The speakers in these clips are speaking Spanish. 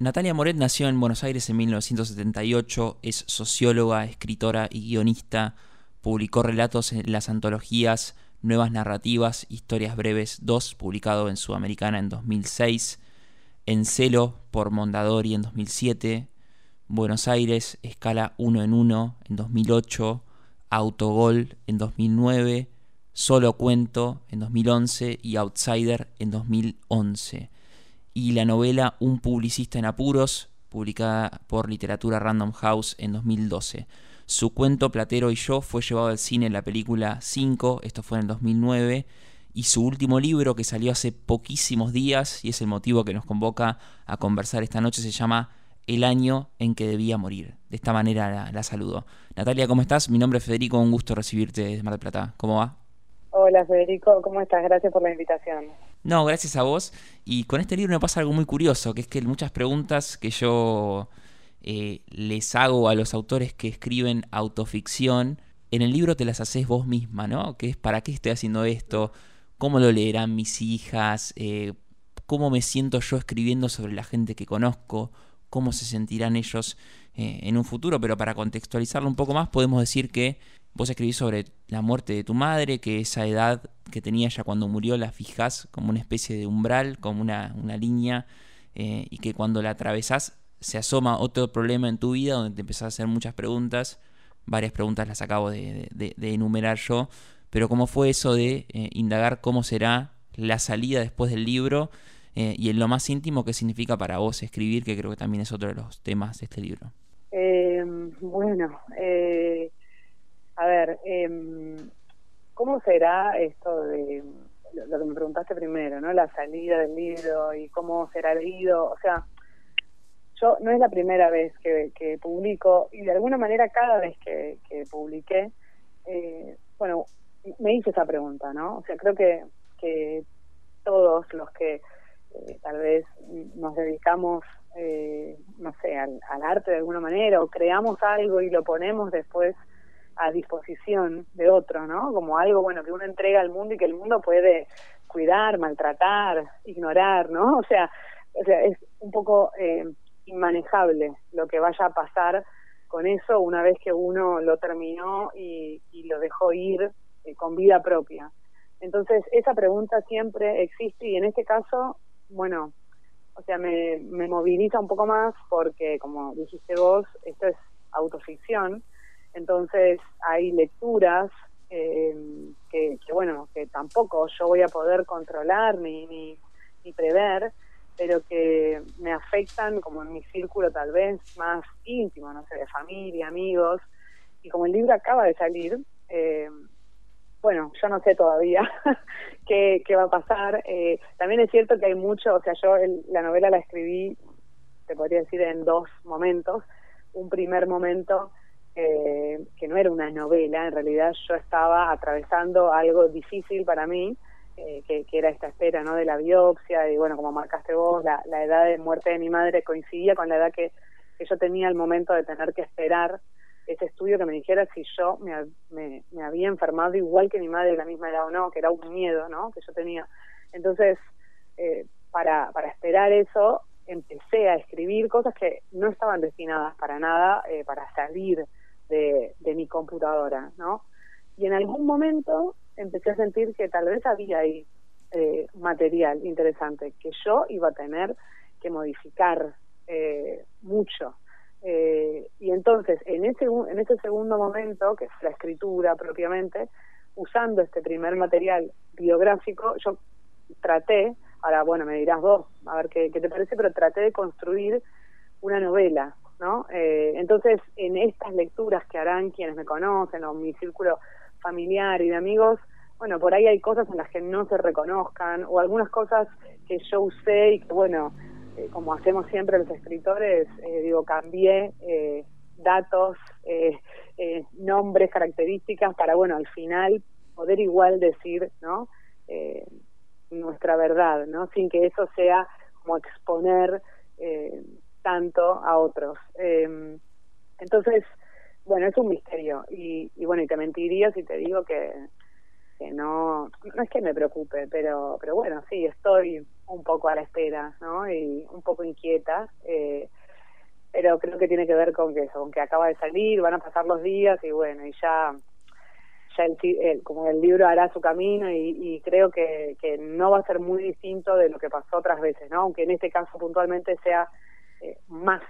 Natalia Moret nació en Buenos Aires en 1978, es socióloga, escritora y guionista, publicó relatos en las antologías Nuevas Narrativas, Historias Breves 2, publicado en Sudamericana en 2006, En Celo por Mondadori en 2007, Buenos Aires, Escala 1 en 1 en 2008, Autogol en 2009, Solo Cuento en 2011 y Outsider en 2011 y la novela Un publicista en apuros, publicada por Literatura Random House en 2012. Su cuento Platero y yo fue llevado al cine en la película 5, esto fue en el 2009, y su último libro que salió hace poquísimos días, y es el motivo que nos convoca a conversar esta noche, se llama El año en que debía morir. De esta manera la, la saludo. Natalia, ¿cómo estás? Mi nombre es Federico, un gusto recibirte desde Mar del Plata. ¿Cómo va? Hola Federico, ¿cómo estás? Gracias por la invitación. No, gracias a vos. Y con este libro me pasa algo muy curioso, que es que muchas preguntas que yo eh, les hago a los autores que escriben autoficción, en el libro te las haces vos misma, ¿no? Que es para qué estoy haciendo esto, cómo lo leerán mis hijas, eh, cómo me siento yo escribiendo sobre la gente que conozco, cómo se sentirán ellos eh, en un futuro, pero para contextualizarlo un poco más podemos decir que Vos escribís sobre la muerte de tu madre, que esa edad que tenía ya cuando murió la fijas como una especie de umbral, como una, una línea, eh, y que cuando la atravesás se asoma otro problema en tu vida donde te empezás a hacer muchas preguntas. Varias preguntas las acabo de, enumerar yo, pero cómo fue eso de eh, indagar cómo será la salida después del libro eh, y en lo más íntimo qué significa para vos escribir, que creo que también es otro de los temas de este libro. bueno, a ver, eh, ¿cómo será esto de lo que me preguntaste primero, ¿no? La salida del libro y cómo será leído. O sea, yo no es la primera vez que, publico y de alguna manera cada vez que, publiqué, eh, bueno, me hice esa pregunta, ¿no? O sea, creo que, que todos los que eh, tal vez nos dedicamos, eh, no sé, al, arte de alguna manera o creamos algo y lo ponemos después a disposición de otro, ¿no? Como algo bueno que uno entrega al mundo y que el mundo puede cuidar, maltratar, ignorar, ¿no? O sea, o sea es un poco eh, inmanejable lo que vaya a pasar con eso una vez que uno lo terminó y, lo dejó ir eh, con vida propia. Entonces, esa pregunta siempre existe y en este caso, bueno, o sea, me, me moviliza un poco más porque, como dijiste vos, esto es autoficción entonces hay lecturas eh, que, bueno, que tampoco yo voy a poder controlar ni, ni, prever, pero que me afectan como en mi círculo tal vez más íntimo, no sé, de familia, amigos. Y como el libro acaba de salir, eh, bueno, yo no sé todavía qué, qué va a pasar. Eh, también es cierto que hay mucho, o sea, yo la novela la escribí, te podría decir, en dos momentos. Un primer momento que no era una novela, en realidad yo estaba atravesando algo difícil para mí, eh, que, era esta espera ¿no? de la biopsia, y bueno, como marcaste vos, la, edad de muerte de mi madre coincidía con la edad que, yo tenía al momento de tener que esperar ese estudio que me dijera si yo me, me, había enfermado igual que mi madre de la misma edad o no, que era un miedo ¿no? que yo tenía. Entonces, eh, para, para esperar eso, empecé a escribir cosas que no estaban destinadas para nada eh, para salir de, mi computadora, ¿no? Y en algún momento empecé a sentir que tal vez había ahí eh, material interesante que yo iba a tener que modificar eh, mucho. Eh, y entonces, en ese, segundo momento, que es la escritura propiamente, usando este primer material biográfico, yo traté, ahora bueno, me dirás vos, a ver qué te parece, pero traté de construir una novela, ¿no? Eh, entonces, en estas lecturas que harán quienes me conocen o mi círculo familiar y de amigos, bueno, por ahí hay cosas en las que no se reconozcan o algunas cosas que yo usé y que, bueno, eh, como hacemos siempre los escritores, eh, digo, cambié datos, nombres, características para, bueno, al final poder igual decir, ¿no? nuestra verdad, ¿no? Sin que eso sea como exponer tanto a otros. Em, entonces, bueno, es un misterio y, bueno, y te mentiría si te digo que, no, no es que me preocupe, pero, pero bueno, sí, estoy un poco a la espera, ¿no? Y un poco inquieta, eh, pero creo que tiene que ver con que eso, con que acaba de salir, van a pasar los días y bueno, y ya, ya el, como el libro hará su camino y, creo que, que no va a ser muy distinto de lo que pasó otras veces, ¿no? Aunque en este caso puntualmente sea eh, más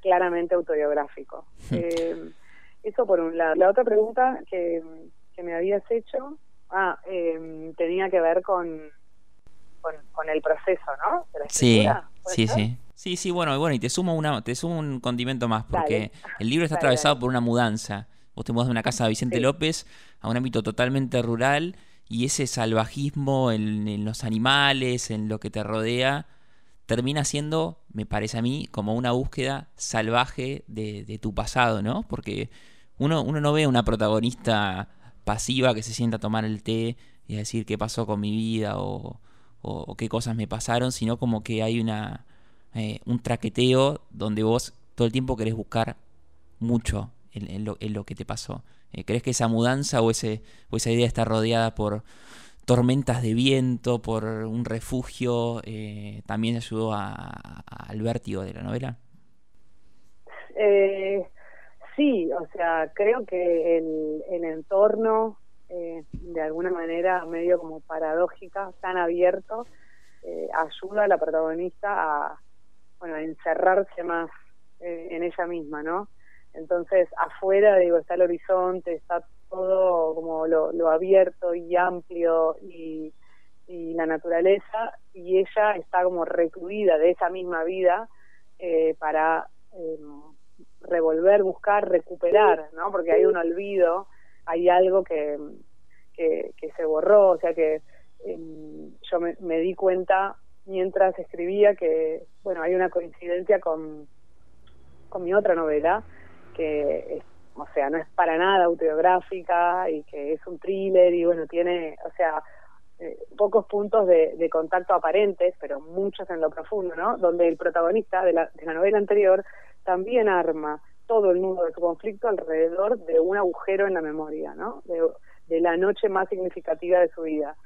claramente autobiográfico. Eh, eso por un lado. La otra pregunta que, que me habías hecho Ah, eh, tenía que ver con, con, el proceso, ¿no? sí, sí, sí. Sí, sí, bueno, bueno, y te sumo una, te sumo un condimento más, porque el libro está atravesado por una mudanza. Vos te mudas de una casa de Vicente López a un ámbito totalmente rural y ese salvajismo en, los animales, en lo que te rodea, termina siendo, me parece a mí, como una búsqueda salvaje de, tu pasado, ¿no? Porque uno, uno no ve una protagonista pasiva que se sienta a tomar el té y a decir qué pasó con mi vida o, qué cosas me pasaron, sino como que hay una eh, un traqueteo donde vos todo el tiempo querés buscar mucho en, lo, que te pasó. Eh, ¿Crees que esa mudanza o, ese, o esa idea está rodeada por tormentas de viento, por un refugio, eh, también ayudó al vértigo de la novela? Eh, sí, o sea, creo que el, el entorno, eh, de alguna manera medio como paradójica, tan abierto, eh, ayuda a la protagonista a, bueno, a encerrarse más eh, en ella misma, ¿no? Entonces, afuera, digo, está el horizonte, está todo como lo, lo abierto y amplio y, y, la naturaleza, y ella está como recluida de esa misma vida eh, para revolver, buscar, recuperar, ¿no? Porque hay un olvido, hay algo que, que, se borró, o sea que em, yo me, me, di cuenta mientras escribía que, bueno, hay una coincidencia con, con mi otra novela, que o sea, no es para nada autobiográfica y que es un thriller y bueno, tiene, o sea, eh, pocos puntos de, contacto aparentes, pero muchos en lo profundo, ¿no? Donde el protagonista de la, de la novela anterior también arma todo el mundo de su conflicto alrededor de un agujero en la memoria, ¿no? De, la noche más significativa de su vida.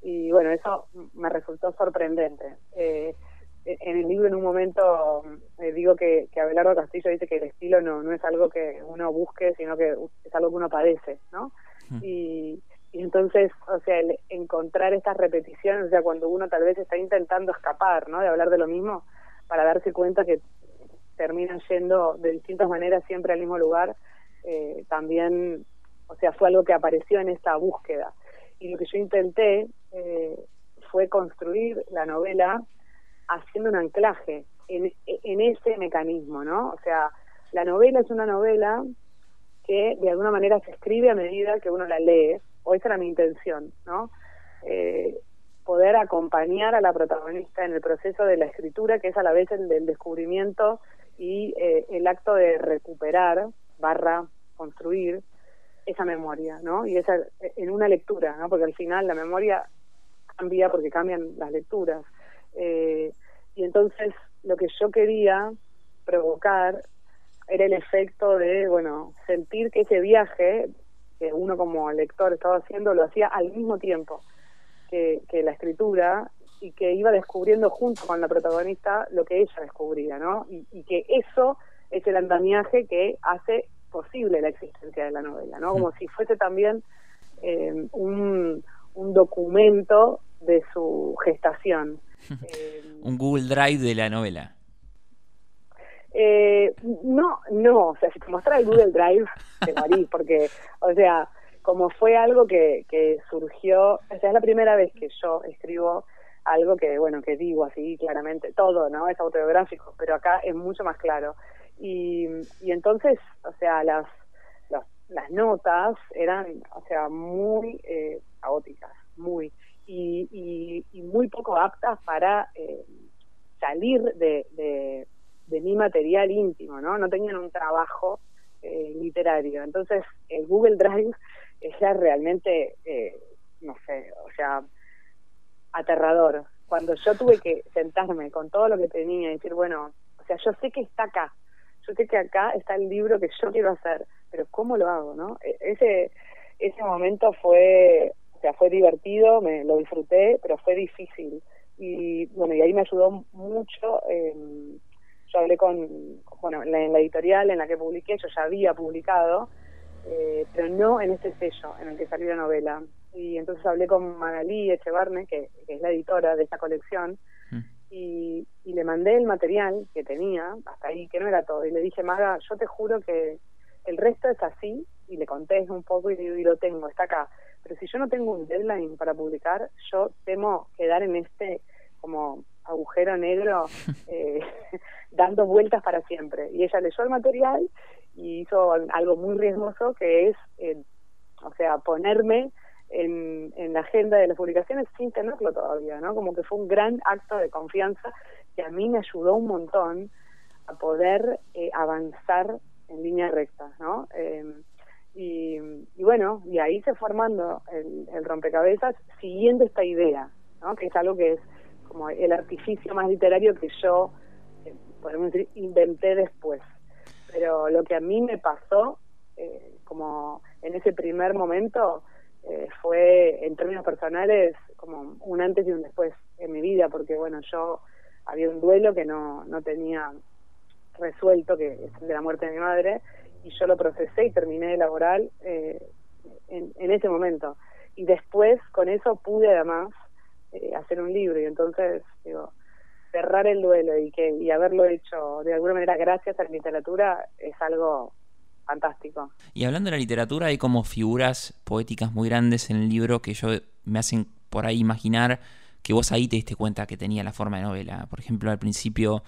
Y bueno, eso me resultó sorprendente. Eh, en el libro en un momento eh, digo que, que Abelardo Castillo dice que el estilo no, no es algo que uno busque, sino que es algo que uno padece, ¿no? Mm. Y, y entonces, o sea, el encontrar estas repeticiones, o sea, cuando uno tal vez está intentando escapar, ¿no? De hablar de lo mismo, para darse cuenta que terminan yendo de distintas maneras siempre al mismo lugar, eh, también, o sea, fue algo que apareció en esta búsqueda. Y lo que yo intenté eh, fue construir la novela haciendo un anclaje en, ese mecanismo, ¿no? O sea, la novela es una novela que de alguna manera se escribe a medida que uno la lee, o esa era mi intención, ¿no? Eh, poder acompañar a la protagonista en el proceso de la escritura, que es a la vez el del descubrimiento y eh, el acto de recuperar barra construir esa memoria, ¿no? Y esa en una lectura, ¿no? Porque al final la memoria cambia porque cambian las lecturas. Eh, y entonces lo que yo quería provocar era el efecto de, bueno, sentir que ese viaje que uno como lector estaba haciendo lo hacía al mismo tiempo que, que la escritura y que iba descubriendo junto con la protagonista lo que ella descubría, ¿no? Y, que eso es el andamiaje que hace posible la existencia de la novela, ¿no? Como si fuese también eh, un, un documento de su gestación. Un Google Drive de la novela. Eh, no, no, o sea, si te mostrara el Google Drive, te morí, porque, o sea, como fue algo que, que surgió, o sea, es la primera vez que yo escribo algo que, bueno, que digo así claramente, todo, ¿no? Es autobiográfico, pero acá es mucho más claro. Y, y entonces, o sea, las, las, notas eran, o sea, muy eh, caóticas, muy, y, y, muy poco aptas para eh, salir de, mi material íntimo, ¿no? No tenían un trabajo eh, literario. Entonces, el Google Drive era realmente, eh, no sé, o sea, aterrador. Cuando yo tuve que sentarme con todo lo que tenía y decir, bueno, o sea, yo sé que está acá, yo sé que acá está el libro que yo quiero hacer, pero ¿cómo lo hago, no? E, ese ese momento fue, sea, fue divertido, me lo disfruté, pero fue difícil. Y bueno, y ahí me ayudó mucho. yo hablé con, bueno, en la, editorial en la que publiqué, yo ya había publicado, eh, pero no en este sello en el que salió la novela. Y entonces hablé con Magalí Echevarne, que, que es la editora de esta colección, mm. y, y, le mandé el material que tenía, hasta ahí, que no era todo. Y le dije, Maga, yo te juro que el resto es así, y le conté un poco y, y lo tengo, está acá. Pero si yo no tengo un deadline para publicar, yo temo quedar en este como agujero negro eh, dando vueltas para siempre. Y ella leyó el material y hizo algo muy riesgoso que es, eh, o sea, ponerme en, en la agenda de las publicaciones sin tenerlo todavía, ¿no? Como que fue un gran acto de confianza que a mí me ayudó un montón a poder eh, avanzar en línea recta, ¿no? Em, y, bueno, y ahí se formando el, el, rompecabezas siguiendo esta idea, ¿no? Que es algo que es como el artificio más literario que yo, eh, podemos decir, inventé después. Pero lo que a mí me pasó, eh, como en ese primer momento, eh, fue en términos personales como un antes y un después en mi vida, porque bueno, yo había un duelo que no, no tenía resuelto, que es el de la muerte de mi madre, y yo lo procesé y terminé de laboral eh, en, en, ese momento. Y después con eso pude además eh, hacer un libro y entonces digo, cerrar el duelo y, que, y haberlo hecho de alguna manera gracias a la literatura es algo fantástico. Y hablando de la literatura, hay como figuras poéticas muy grandes en el libro que yo me hacen por ahí imaginar que vos ahí te diste cuenta que tenía la forma de novela. Por ejemplo, al principio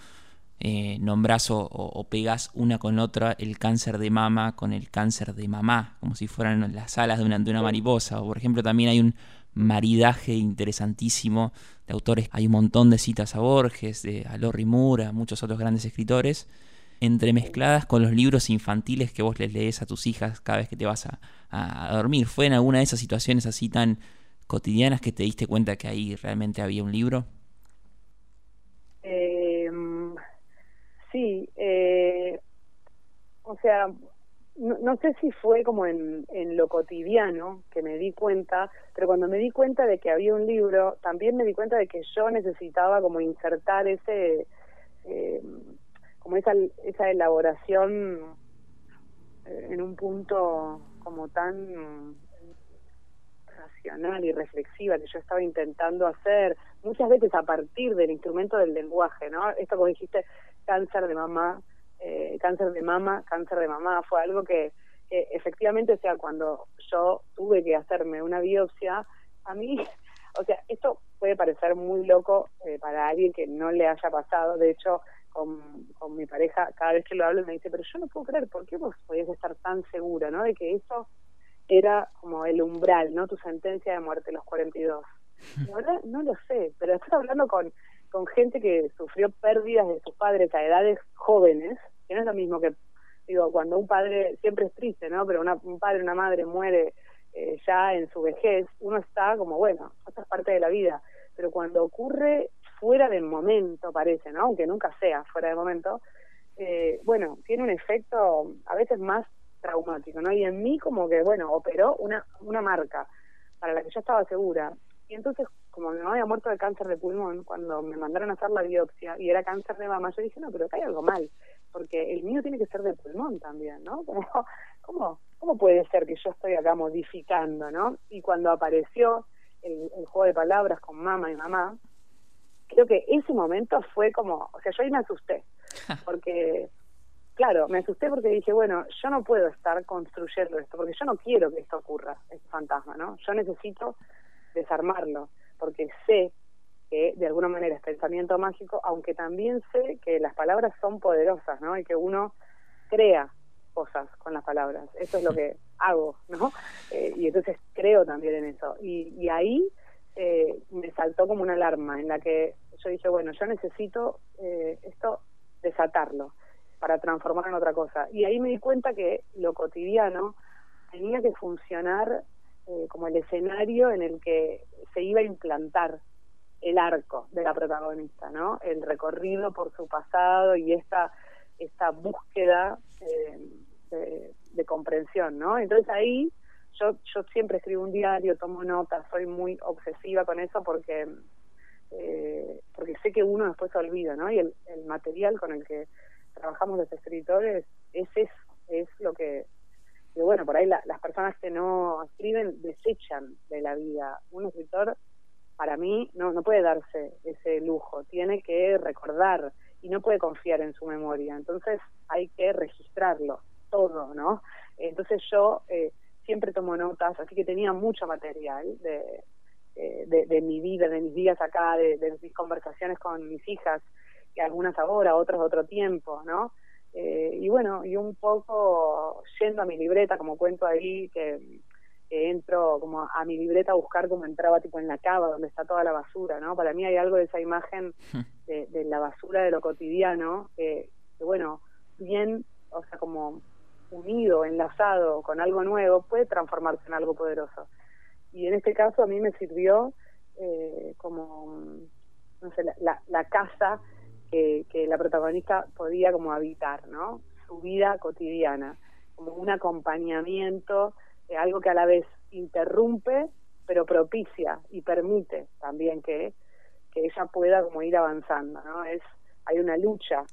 eh, nombrás o, o, pegás una con otra el cáncer de mama con el cáncer de mamá, como si fueran las alas de una, de una mariposa. O por ejemplo, también hay un maridaje interesantísimo de autores. Hay un montón de citas a Borges, de, a Lorry Moore, a muchos otros grandes escritores, entremezcladas con los libros infantiles que vos les lees a tus hijas cada vez que te vas a, a dormir. ¿Fue en alguna de esas situaciones así tan cotidianas que te diste cuenta que ahí realmente había un libro? Sí, eh, o sea, no, sé si fue como en, en lo cotidiano que me di cuenta, pero cuando me di cuenta de que había un libro, también me di cuenta de que yo necesitaba como insertar ese, eh, como esa, esa elaboración eh, en un punto como tan racional y reflexiva que yo estaba intentando hacer, muchas veces a partir del instrumento del lenguaje, ¿no? Esto como dijiste, cáncer de mamá, eh, cáncer de mama, cáncer de mamá, fue algo que, efectivamente, o sea, cuando yo tuve que hacerme una biopsia, a mí, o sea, esto puede parecer muy loco eh, para alguien que no le haya pasado, de hecho, con, con mi pareja, cada vez que lo hablo me dice, pero yo no puedo creer, ¿por qué vos podías estar tan segura, ¿no? De que eso era como el umbral, ¿no? Tu sentencia de muerte, los 42. La verdad, no lo sé, pero estás hablando con con gente que sufrió pérdidas de sus padres a edades jóvenes, que no es lo mismo que, digo, cuando un padre, siempre es triste, ¿no? Pero una, un padre, una madre muere eh, ya en su vejez, uno está como, bueno, esto es parte de la vida, pero cuando ocurre fuera del momento, parece, ¿no? Aunque nunca sea fuera del momento, eh, bueno, tiene un efecto a veces más traumático, ¿no? Y en mí como que, bueno, operó una, una marca para la que yo estaba segura. Y entonces como mi mamá había muerto de cáncer de pulmón, cuando me mandaron a hacer la biopsia y era cáncer de mama, yo dije, no, pero acá hay algo mal, porque el mío tiene que ser de pulmón también, ¿no? ¿Cómo, cómo puede ser que yo estoy acá modificando, ¿no? Y cuando apareció el, juego de palabras con mamá y mamá, creo que ese momento fue como, o sea, yo ahí me asusté, porque claro, me asusté porque dije, bueno, yo no puedo estar construyendo esto, porque yo no quiero que esto ocurra, este fantasma, ¿no? Yo necesito desarmarlo porque sé que de alguna manera es pensamiento mágico, aunque también sé que las palabras son poderosas, ¿no? Y que uno crea cosas con las palabras. Eso es lo que hago, ¿no? Eh, y entonces creo también en eso. Y, y ahí eh, me saltó como una alarma en la que yo dije, bueno, yo necesito eh, esto desatarlo para transformarlo en otra cosa. Y ahí me di cuenta que lo cotidiano tenía que funcionar eh, como el escenario en el que se iba a implantar el arco de la protagonista, ¿no? El recorrido por su pasado y esta esta búsqueda eh, de, comprensión, ¿no? Entonces ahí yo, yo siempre escribo un diario, tomo notas, soy muy obsesiva con eso porque eh, porque sé que uno después se olvida, ¿no? Y el, el material con el que trabajamos los escritores es eso, es lo que, que bueno, por ahí las personas que no escriben desechan de la vida. Un escritor, para mí, no, no puede darse ese lujo, tiene que recordar y no puede confiar en su memoria. Entonces hay que registrarlo todo, ¿no? Entonces yo eh, siempre tomo notas, así que tenía mucho material de, eh, de, mi vida, de mis días acá, de, de, mis conversaciones con mis hijas, que algunas ahora, otras otro tiempo, ¿no? Eh, y bueno, y un poco yendo a mi libreta, como cuento ahí, que, entro como a mi libreta a buscar como entraba tipo en la cava, donde está toda la basura, ¿no? Para mí hay algo de esa imagen de, de la basura de lo cotidiano, que, que bueno, bien, o sea, como unido, enlazado con algo nuevo, puede transformarse en algo poderoso. Y en este caso a mí me sirvió eh, como, no sé, la, la, casa que, que, la protagonista podía como habitar, ¿no? Su vida cotidiana, como un acompañamiento, eh, algo que a la vez interrumpe, pero propicia y permite también que, que ella pueda como ir avanzando, ¿no? Es, hay una lucha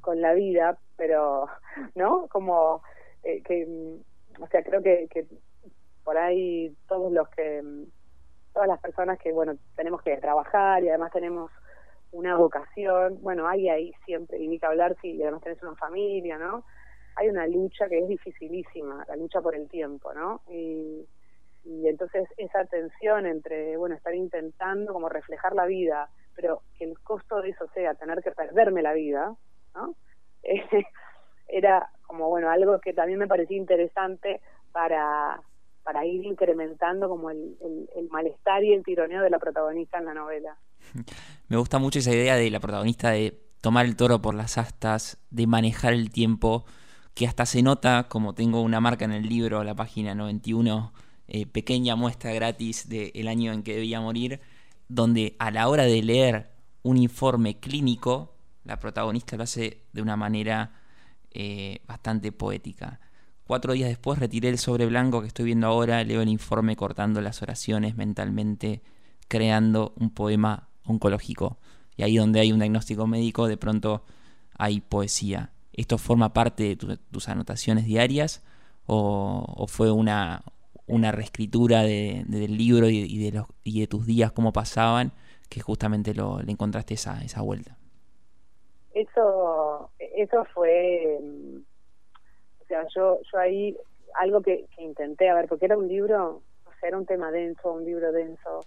con la vida, pero, ¿no? Como eh, que, mm, o sea, creo que, que por ahí todos los que, mm, todas las personas que, bueno, tenemos que trabajar y además tenemos una vocación, bueno, hay ahí siempre, y ni que hablar si además tenés una familia, ¿no? Hay una lucha que es dificilísima, la lucha por el tiempo, ¿no? Y, y entonces esa tensión entre, bueno, estar intentando como reflejar la vida, pero que el costo de eso sea tener que perderme la vida, ¿no? era como, bueno, algo que también me parecía interesante para, para ir incrementando como el, el, malestar y el tironeo de la protagonista en la novela. Me gusta mucho esa idea de la protagonista de tomar el toro por las astas, de manejar el tiempo, que hasta se nota, como tengo una marca en el libro, la página 91, eh, pequeña muestra gratis del año en que debía morir, donde a la hora de leer un informe clínico, la protagonista lo hace de una manera eh, bastante poética. Cuatro días después retiré el sobre blanco que estoy viendo ahora, leo el informe cortando las oraciones mentalmente, creando un poema oncológico. Y ahí donde hay un diagnóstico médico, de pronto hay poesía. ¿Esto forma parte de tus anotaciones diarias o, fue una, una reescritura de, del libro y, de los, y de tus días, cómo pasaban, que justamente lo, le encontraste esa, esa vuelta? Eso, eso fue o sea, yo, yo ahí, algo que, intenté, a ver, porque era un libro, o sea, era un tema denso, un libro denso,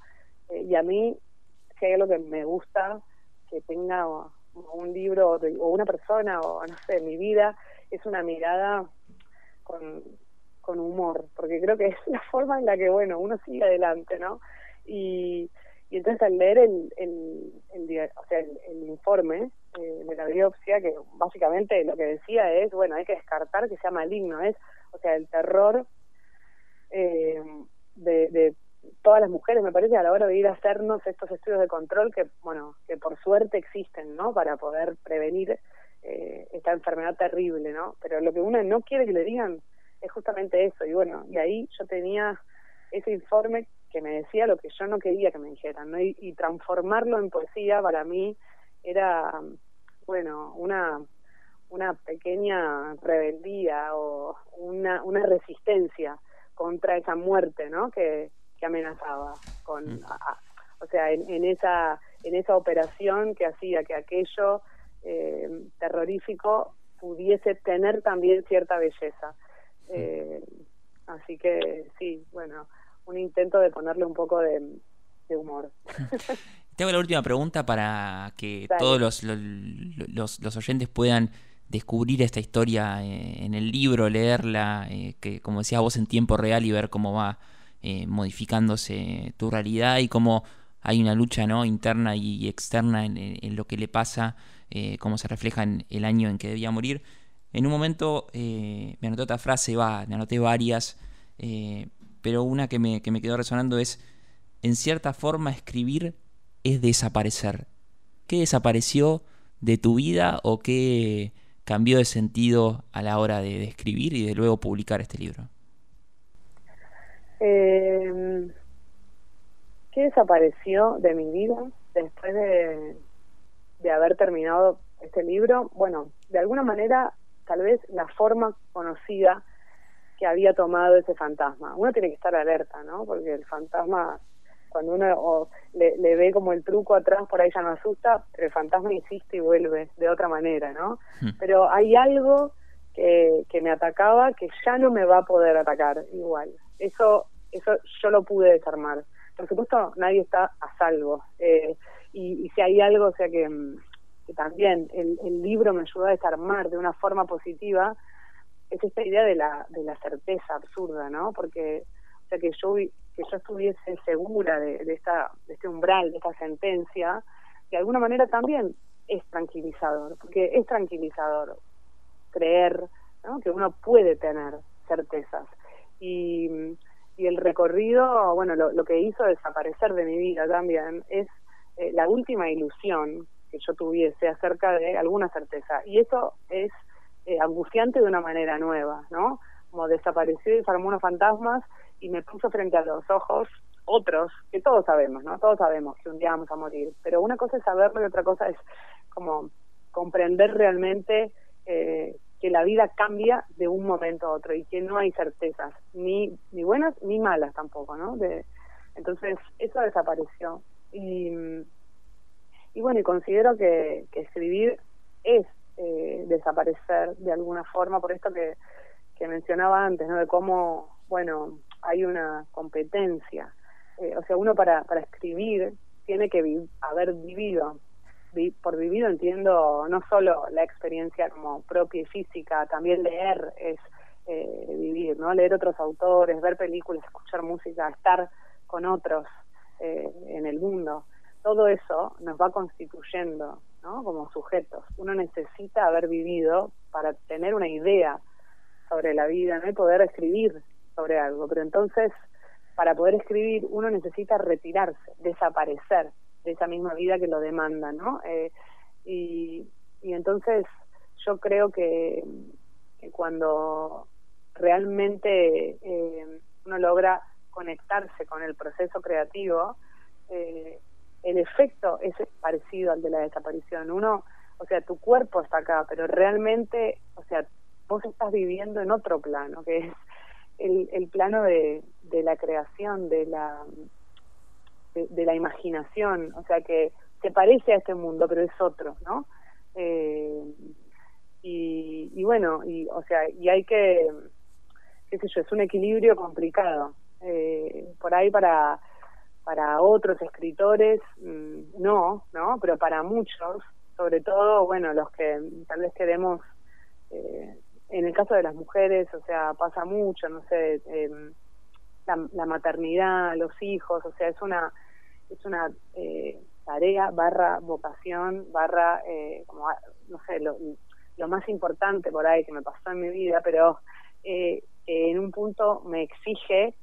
eh, y a mí, si hay algo que me gusta, que tenga un libro o una persona, o no sé, mi vida, es una mirada con, con humor, porque creo que es la forma en la que, bueno, uno sigue adelante, ¿no? Y, y entonces al leer el, el, el o sea, el, informe eh, de la biopsia, que básicamente lo que decía es, bueno, hay que descartar que sea maligno, es, o sea, el terror eh, de todas las mujeres, me parece, a la hora de ir a hacernos estos estudios de control que, bueno, que por suerte existen, ¿no? Para poder prevenir eh, esta enfermedad terrible, ¿no? Pero lo que uno no quiere que le digan es justamente eso, y bueno, y ahí yo tenía ese informe que me decía lo que yo no quería que me dijeran, ¿no? y, transformarlo en poesía para mí era, bueno, una, una pequeña rebeldía o una, una resistencia contra esa muerte, ¿no? Que, que amenazaba con, mm. o sea, en, en, esa en esa operación que hacía que aquello eh, terrorífico pudiese tener también cierta belleza. Mm. Eh, así que sí, bueno, un intento de ponerle un poco de, humor. Tengo la última pregunta para que todos los, los, los, oyentes puedan descubrir esta historia eh, en el libro, leerla, eh, que como decías vos en tiempo real y ver cómo va eh, modificándose tu realidad y cómo hay una lucha ¿no? interna y externa en, lo que le pasa, cómo se refleja en el año en que debía morir. En un momento me anoté otra frase, va, me anoté varias, pero una que me, que me quedó resonando es, en cierta forma, escribir es desaparecer. ¿Qué desapareció de tu vida o qué cambió de sentido a la hora de, escribir y de luego publicar este libro? Eh, ¿Qué desapareció de mi vida después de, de haber terminado este libro? Bueno, de alguna manera, tal vez la forma conocida que había tomado ese fantasma. Uno tiene que estar alerta, ¿no? Porque el fantasma, cuando uno le, ve como el truco atrás, por ahí ya no asusta, pero el fantasma insiste y vuelve de otra manera, ¿no? Hmm. Pero hay algo que, que me atacaba que ya no me va a poder atacar igual. Eso, eso yo lo pude desarmar. Por supuesto, nadie está a salvo. Eh, y, si hay algo, o sea que, que también el, el libro me ayudó a desarmar de una forma positiva, es esta idea de la, de la certeza absurda, ¿no? Porque, o sea, que yo, que yo estuviese segura de, de, esta, de este umbral, de esta sentencia, de alguna manera también es tranquilizador, porque es tranquilizador creer ¿no? que uno puede tener certezas. Y, y el recorrido, bueno, lo, lo, que hizo desaparecer de mi vida también es eh, la última ilusión que yo tuviese acerca de alguna certeza. Y eso es eh, angustiante de una manera nueva, ¿no? Como desapareció y formó unos fantasmas y me puso frente a los ojos otros, que todos sabemos, ¿no? Todos sabemos que un día vamos a morir, pero una cosa es saberlo y otra cosa es como comprender realmente eh, que la vida cambia de un momento a otro y que no hay certezas, ni, ni buenas ni malas tampoco, ¿no? De, entonces, eso desapareció. Y, y bueno, y considero que, que escribir es eh, desaparecer de alguna forma, por esto que, que mencionaba antes, ¿no? De cómo, bueno, hay una competencia. Eh, o sea, uno para, para escribir tiene que haber vivido. Por vivido entiendo no solo la experiencia como propia y física, también leer es eh, vivir, ¿no? Leer otros autores, ver películas, escuchar música, estar con otros eh, en el mundo. Todo eso nos va constituyendo como sujetos. Uno necesita haber vivido para tener una idea sobre la vida ¿no? y poder escribir sobre algo. Pero entonces, para poder escribir, uno necesita retirarse, desaparecer de esa misma vida que lo demanda, ¿no? Eh, y, y entonces yo creo que, cuando realmente eh, uno logra conectarse con el proceso creativo, eh, el efecto es parecido al de la desaparición. Uno, o sea, tu cuerpo está acá, pero realmente, o sea, vos estás viviendo en otro plano, que es el, el plano de, de la creación, de la, de, la imaginación, o sea, que se parece a este mundo, pero es otro, ¿no? Eh, y, y bueno, y, o sea, y hay que, qué sé yo, es un equilibrio complicado. Eh, por ahí para para otros escritores mm, no, ¿no? Pero para muchos, sobre todo, bueno, los que tal vez queremos, eh, en el caso de las mujeres, o sea, pasa mucho, no sé, em, la, maternidad, los hijos, o sea, es una, es una eh, tarea barra vocación, barra, eh, como, no sé, lo, lo más importante por ahí que me pasó en mi vida, pero en un punto me exige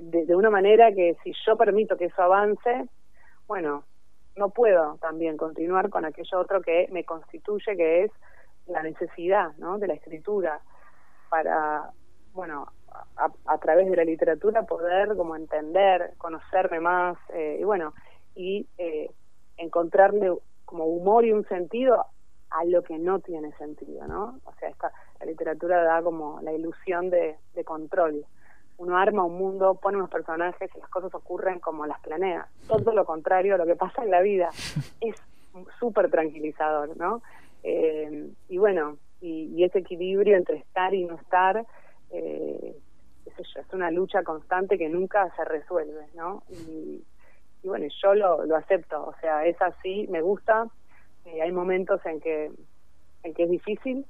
de, una manera que si yo permito que eso avance, bueno, no puedo también continuar con aquello otro que me constituye, que es la necesidad ¿no? de la escritura para, bueno, a, través de la literatura poder como entender, conocerme más eh, y bueno, y eh, encontrarle como humor y un sentido a lo que no tiene sentido, ¿no? O sea, esta, la literatura da como la ilusión de, de control uno arma un mundo, pone unos personajes y las cosas ocurren como las planea. Todo lo contrario a lo que pasa en la vida. Es súper tranquilizador, ¿no? Eh, y bueno, y, ese equilibrio entre estar y no estar, eh, es una lucha constante que nunca se resuelve, ¿no? Y, bueno, yo lo, lo acepto, o sea, es así, me gusta, eh, hay momentos en que, en que es difícil,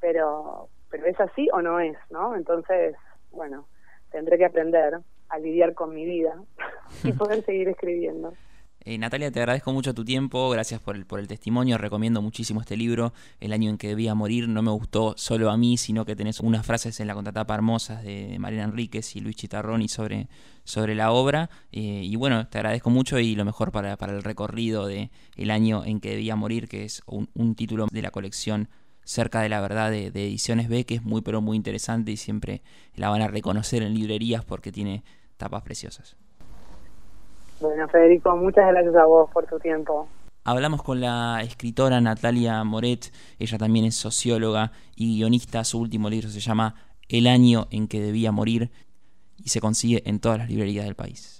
pero, pero es así o no es, ¿no? Entonces, bueno, tendré que aprender a lidiar con mi vida y poder seguir escribiendo. Eh, Natalia, te agradezco mucho tu tiempo, gracias por el, por el testimonio, recomiendo muchísimo este libro, El año en que debía morir, no me gustó solo a mí, sino que tenés unas frases en la contratapa hermosas de Mariana Enríquez y Luis Chitarroni sobre, sobre la obra, eh, y bueno, te agradezco mucho y lo mejor para, para el recorrido de El año en que debía morir, que es un, un título de la colección Cerca de la Verdad de, Ediciones B, que es muy pero muy interesante y siempre la van a reconocer en librerías porque tiene tapas preciosas. Bueno, Federico, muchas gracias a vos por tu tiempo. Hablamos con la escritora Natalia Moret, ella también es socióloga y guionista, su último libro se llama El año en que debía morir y se consigue en todas las librerías del país.